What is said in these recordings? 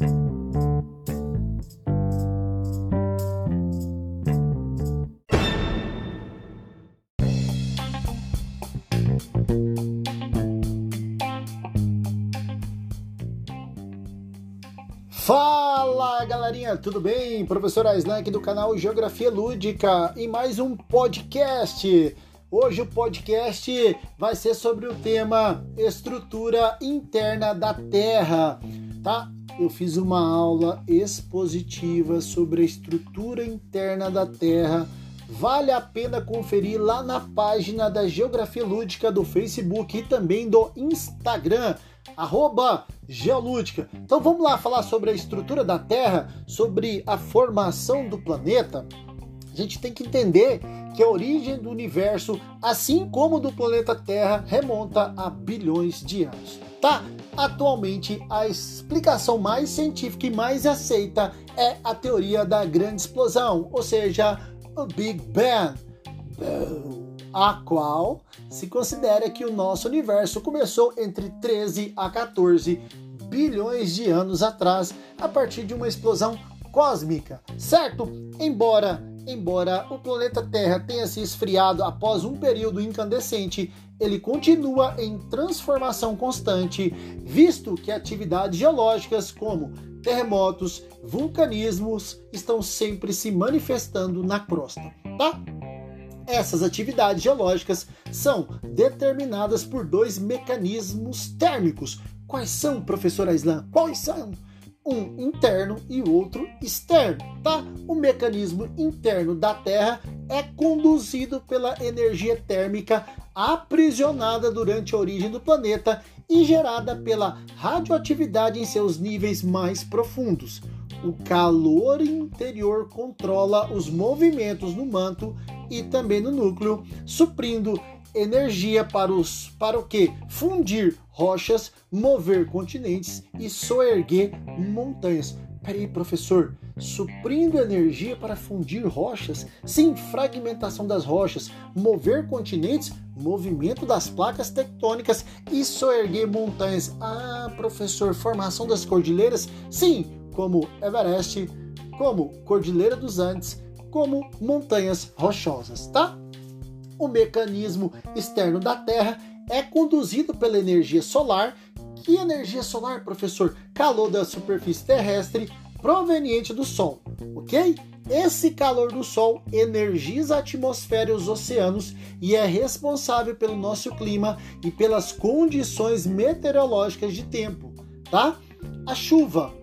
Fala galerinha, tudo bem? Professor Aislan aqui do canal Geografia Lúdica e mais um podcast. Hoje o podcast vai ser sobre o tema estrutura interna da Terra, tá? Eu fiz uma aula expositiva sobre a estrutura interna da Terra. Vale a pena conferir lá na página da Geografia Lúdica do Facebook e também do Instagram arroba geolúdica. Então vamos lá falar sobre a estrutura da Terra, sobre a formação do planeta. A gente tem que entender que a origem do universo, assim como do planeta Terra, remonta a bilhões de anos. Tá? Atualmente, a explicação mais científica e mais aceita é a teoria da grande explosão, ou seja, o Big Bang a qual se considera que o nosso universo começou entre 13 a 14 bilhões de anos atrás, a partir de uma explosão cósmica, certo? Embora embora o planeta Terra tenha se esfriado após um período incandescente, ele continua em transformação constante, visto que atividades geológicas como terremotos, vulcanismos estão sempre se manifestando na crosta, tá? Essas atividades geológicas são determinadas por dois mecanismos térmicos. Quais são, professor Aislan? Quais são? Um interno e outro externo, tá? O mecanismo interno da Terra é conduzido pela energia térmica aprisionada durante a origem do planeta e gerada pela radioatividade em seus níveis mais profundos. O calor interior controla os movimentos no manto e também no núcleo, suprindo energia para os para o que? Fundir rochas, mover continentes e soerguer montanhas. Peraí, professor, suprindo energia para fundir rochas? Sim, fragmentação das rochas, mover continentes, movimento das placas tectônicas e soerguer montanhas. Ah, professor, formação das cordilheiras? Sim, como Everest, como Cordilheira dos Andes, como montanhas rochosas, tá? O mecanismo externo da Terra é conduzido pela energia solar. Que energia solar, professor? Calor da superfície terrestre proveniente do Sol, ok? Esse calor do Sol energiza a atmosfera e os oceanos e é responsável pelo nosso clima e pelas condições meteorológicas de tempo, tá? A chuva,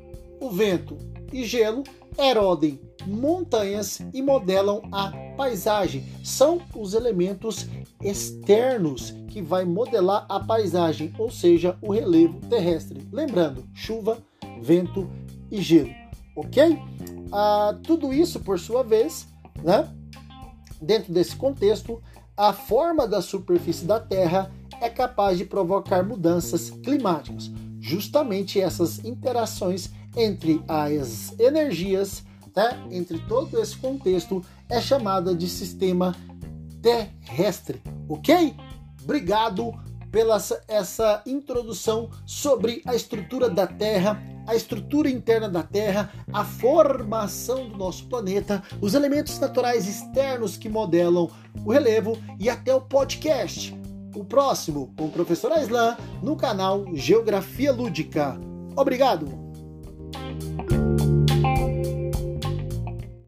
o vento e gelo erodem montanhas e modelam a paisagem. São os elementos externos que vai modelar a paisagem, ou seja, o relevo terrestre. Lembrando, chuva, vento e gelo, ok? Ah, tudo isso, por sua vez, né? Dentro desse contexto, a forma da superfície da Terra é capaz de provocar mudanças climáticas. Justamente essas interações entre as energias né, entre todo esse contexto, é chamada de sistema terrestre, ok? Obrigado pela essa introdução sobre a estrutura da Terra, a estrutura interna da Terra, a formação do nosso planeta, os elementos naturais externos que modelam o relevo e até o podcast. O próximo com o professor Aislan no canal Geografia Lúdica. Obrigado!